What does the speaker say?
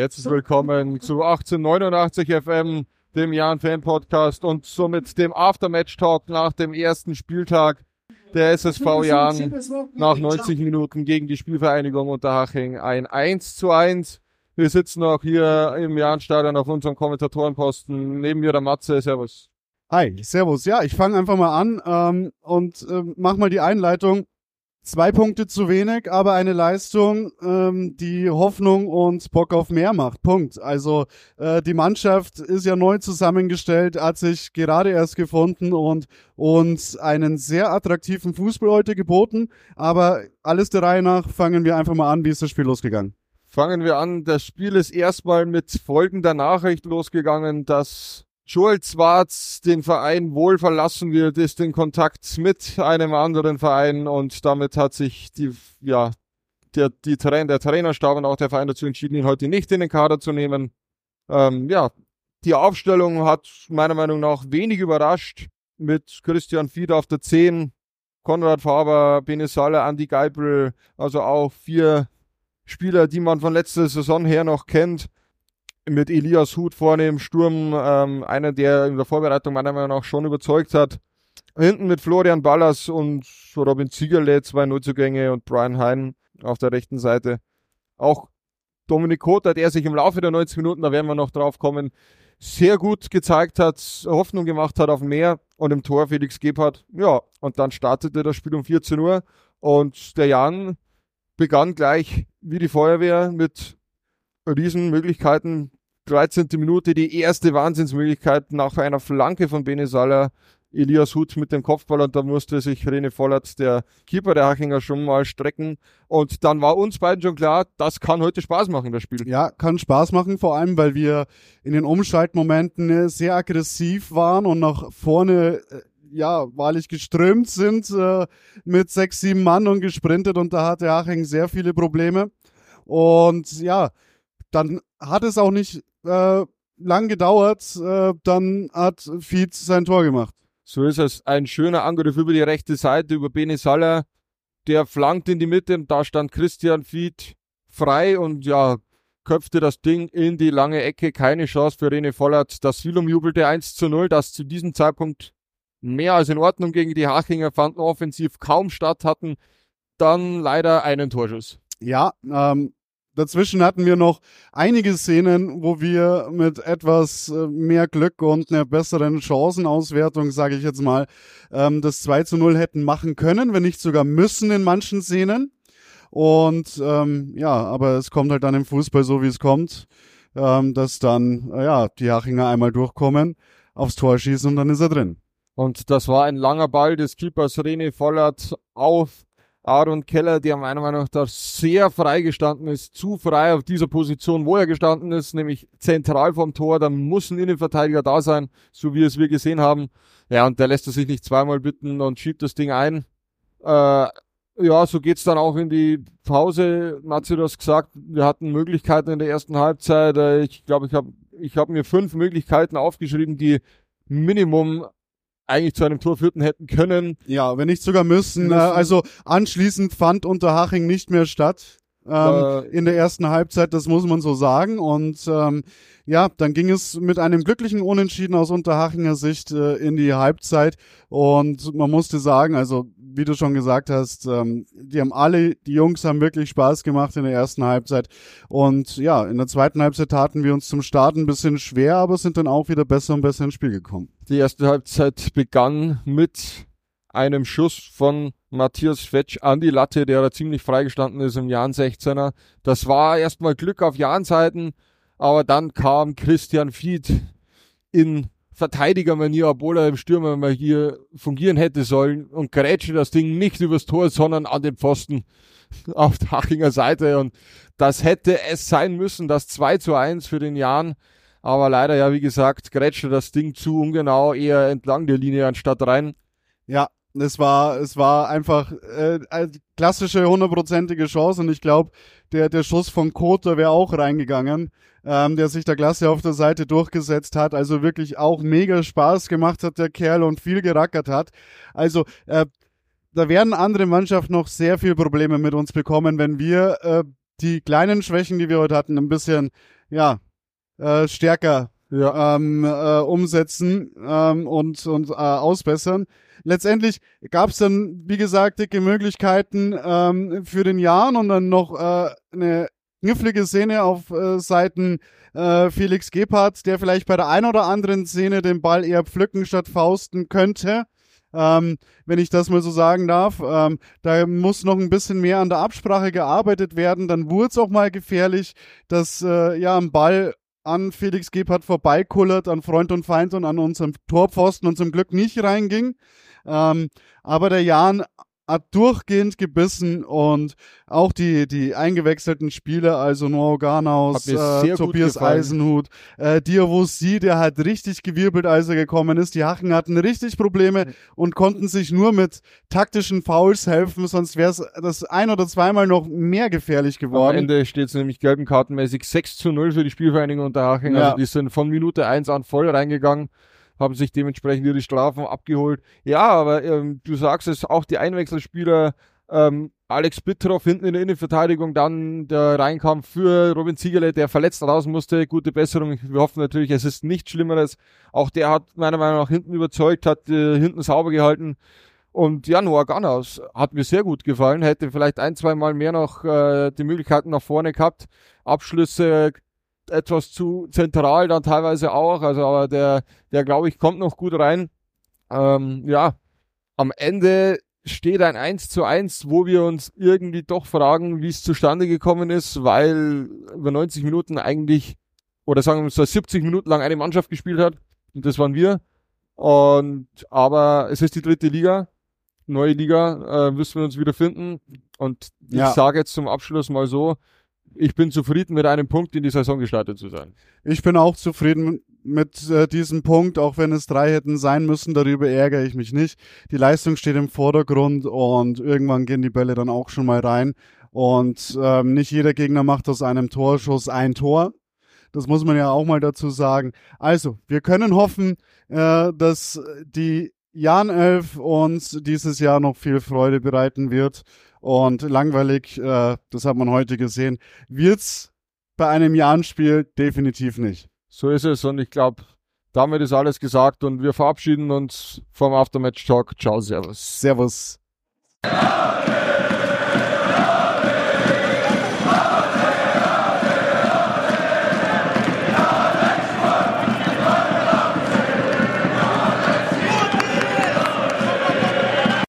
herzlich willkommen zu 1889 FM, dem Jan Fan Podcast und somit dem Aftermatch Talk nach dem ersten Spieltag der SSV Jan nach 90 Minuten gegen die Spielvereinigung Unterhaching ein 1 zu 1. Wir sitzen auch hier im Jahnstadion auf unserem Kommentatorenposten. Neben mir der Matze. Servus. Hi, Servus. Ja, ich fange einfach mal an ähm, und äh, mach mal die Einleitung. Zwei Punkte zu wenig, aber eine Leistung, ähm, die Hoffnung und Bock auf mehr macht. Punkt. Also äh, die Mannschaft ist ja neu zusammengestellt, hat sich gerade erst gefunden und uns einen sehr attraktiven Fußball heute geboten. Aber alles der Reihe nach fangen wir einfach mal an. Wie ist das Spiel losgegangen? Fangen wir an. Das Spiel ist erstmal mit folgender Nachricht losgegangen, dass Joel Zwarz den Verein wohl verlassen wird, ist in Kontakt mit einem anderen Verein und damit hat sich die, ja, der, die Train, der Trainerstab und auch der Verein dazu entschieden, ihn heute nicht in den Kader zu nehmen. Ähm, ja, die Aufstellung hat meiner Meinung nach wenig überrascht. Mit Christian Fied auf der 10, Konrad Faber, Benesala, Andy Geibel, also auch vier Spieler, die man von letzter Saison her noch kennt mit Elias Hut vorne im Sturm, ähm, einer, der in der Vorbereitung meiner Meinung nach schon überzeugt hat. Hinten mit Florian Ballas und Robin Ziegerle, zwei Neuzugänge und Brian Hein auf der rechten Seite. Auch Dominik Kota, der sich im Laufe der 90 Minuten, da werden wir noch drauf kommen, sehr gut gezeigt hat, Hoffnung gemacht hat auf mehr und im Tor Felix Gebhardt. Ja, und dann startete das Spiel um 14 Uhr und der Jan begann gleich wie die Feuerwehr mit Riesenmöglichkeiten. 13. Minute die erste Wahnsinnsmöglichkeit nach einer Flanke von Benesala. Elias Hut mit dem Kopfball und da musste sich René Vollert, der Keeper der Hachinger, schon mal strecken. Und dann war uns beiden schon klar, das kann heute Spaß machen, das Spiel. Ja, kann Spaß machen, vor allem, weil wir in den Umschaltmomenten sehr aggressiv waren und nach vorne äh, ja, wahrlich geströmt sind äh, mit sechs, sieben Mann und gesprintet und da hatte Haching sehr viele Probleme. Und ja, dann hat es auch nicht äh, lang gedauert, äh, dann hat Fied sein Tor gemacht. So ist es. Ein schöner Angriff über die rechte Seite, über Bene Saller. Der flankt in die Mitte und da stand Christian Fied frei und ja, köpfte das Ding in die lange Ecke. Keine Chance für Rene Vollert. Das Silum jubelte 1 zu 0, das zu diesem Zeitpunkt mehr als in Ordnung gegen die Hachinger fanden offensiv kaum statt, hatten dann leider einen Torschuss. Ja, ähm, Dazwischen hatten wir noch einige Szenen, wo wir mit etwas äh, mehr Glück und einer besseren Chancenauswertung, sage ich jetzt mal, ähm, das 2 zu 0 hätten machen können, wenn nicht sogar müssen in manchen Szenen. Und ähm, ja, aber es kommt halt dann im Fußball so, wie es kommt, ähm, dass dann äh, ja die Hachinger einmal durchkommen, aufs Tor schießen und dann ist er drin. Und das war ein langer Ball des Keepers René Vollert auf Aaron Keller, der meiner Meinung nach sehr frei gestanden ist, zu frei auf dieser Position, wo er gestanden ist, nämlich zentral vom Tor. Da muss ein Innenverteidiger da sein, so wie es wir gesehen haben. Ja, und der lässt er sich nicht zweimal bitten und schiebt das Ding ein. Äh, ja, so geht's dann auch in die Pause. Matze, du hast gesagt, wir hatten Möglichkeiten in der ersten Halbzeit. Äh, ich glaube, ich habe ich hab mir fünf Möglichkeiten aufgeschrieben, die Minimum eigentlich zu einem Tor führten hätten können. Ja, wenn nicht sogar müssen. müssen. Äh, also anschließend fand Unterhaching nicht mehr statt. Ähm, äh, in der ersten Halbzeit, das muss man so sagen. Und ähm, ja, dann ging es mit einem glücklichen Unentschieden aus Unterhachinger Sicht äh, in die Halbzeit. Und man musste sagen, also wie du schon gesagt hast, ähm, die haben alle, die Jungs haben wirklich Spaß gemacht in der ersten Halbzeit. Und ja, in der zweiten Halbzeit taten wir uns zum Start ein bisschen schwer, aber sind dann auch wieder besser und besser ins Spiel gekommen. Die erste Halbzeit begann mit einem Schuss von Matthias Fetsch an die Latte, der da ziemlich freigestanden ist im Jan 16er. Das war erstmal Glück auf Jan Seiten, aber dann kam Christian Fied in Verteidigermanier, obwohl er im Stürmer mal hier fungieren hätte sollen und grätschte das Ding nicht übers Tor, sondern an den Pfosten auf der Hachinger Seite und das hätte es sein müssen, das 2 zu 1 für den Jan. Aber leider, ja, wie gesagt, grätschte das Ding zu ungenau, eher entlang der Linie anstatt rein. Ja, es war, es war einfach äh, eine klassische hundertprozentige Chance und ich glaube, der, der Schuss von Koter wäre auch reingegangen ähm, der sich da klasse auf der Seite durchgesetzt hat. Also wirklich auch mega Spaß gemacht hat der Kerl und viel gerackert hat. Also äh, da werden andere Mannschaften noch sehr viel Probleme mit uns bekommen, wenn wir äh, die kleinen Schwächen, die wir heute hatten, ein bisschen, ja, äh, stärker ja. ähm, äh, umsetzen ähm, und, und äh, ausbessern. Letztendlich gab es dann, wie gesagt, dicke Möglichkeiten ähm, für den Jahren und dann noch äh, eine knifflige Szene auf äh, Seiten äh, Felix Gebhardt, der vielleicht bei der einen oder anderen Szene den Ball eher pflücken statt fausten könnte. Ähm, wenn ich das mal so sagen darf. Ähm, da muss noch ein bisschen mehr an der Absprache gearbeitet werden. Dann wurde es auch mal gefährlich, dass äh, ja ein Ball an Felix Gebhardt vorbeikullert, an Freund und Feind und an unserem Torpfosten und zum Glück nicht reinging. Ähm, aber der Jan hat durchgehend gebissen und auch die, die eingewechselten Spieler, also Noah Garnaus, äh, Tobias Eisenhut, äh, Diawossi, der hat richtig gewirbelt, als er gekommen ist. Die Hachen hatten richtig Probleme und konnten sich nur mit taktischen Fouls helfen, sonst wäre es das ein oder zweimal noch mehr gefährlich geworden. Am Ende steht es nämlich gelben kartenmäßig 6 zu 0 für die Spielvereinigung Unterhaching. Ja. Also die sind von Minute 1 an voll reingegangen haben sich dementsprechend ihre Strafen abgeholt. Ja, aber ähm, du sagst es, auch die Einwechselspieler, ähm, Alex Bittroff hinten in der Innenverteidigung, dann der Reinkampf für Robin Ziegerle, der verletzt raus musste. Gute Besserung. Wir hoffen natürlich, es ist nichts Schlimmeres. Auch der hat meiner Meinung nach hinten überzeugt, hat äh, hinten sauber gehalten. Und ja, Noah Gannaus hat mir sehr gut gefallen. Hätte vielleicht ein, zwei Mal mehr noch äh, die Möglichkeiten nach vorne gehabt. Abschlüsse etwas zu zentral dann teilweise auch. Also, aber der, der glaube ich, kommt noch gut rein. Ähm, ja, am Ende steht ein 1 zu 1, wo wir uns irgendwie doch fragen, wie es zustande gekommen ist, weil über 90 Minuten eigentlich, oder sagen wir so 70 Minuten lang eine Mannschaft gespielt hat. Und das waren wir. Und, aber es ist die dritte Liga. Neue Liga, äh, müssen wir uns wieder finden. Und ich ja. sage jetzt zum Abschluss mal so, ich bin zufrieden mit einem Punkt in die Saison gestartet zu sein. Ich bin auch zufrieden mit äh, diesem Punkt, auch wenn es drei hätten sein müssen, darüber ärgere ich mich nicht. Die Leistung steht im Vordergrund und irgendwann gehen die Bälle dann auch schon mal rein. Und ähm, nicht jeder Gegner macht aus einem Torschuss ein Tor. Das muss man ja auch mal dazu sagen. Also, wir können hoffen, äh, dass die Jan Elf uns dieses Jahr noch viel Freude bereiten wird. Und langweilig, äh, das hat man heute gesehen, wird's bei einem Jahrenspiel definitiv nicht. So ist es und ich glaube, damit ist alles gesagt und wir verabschieden uns vom Aftermatch Talk. Ciao, Servus. Servus.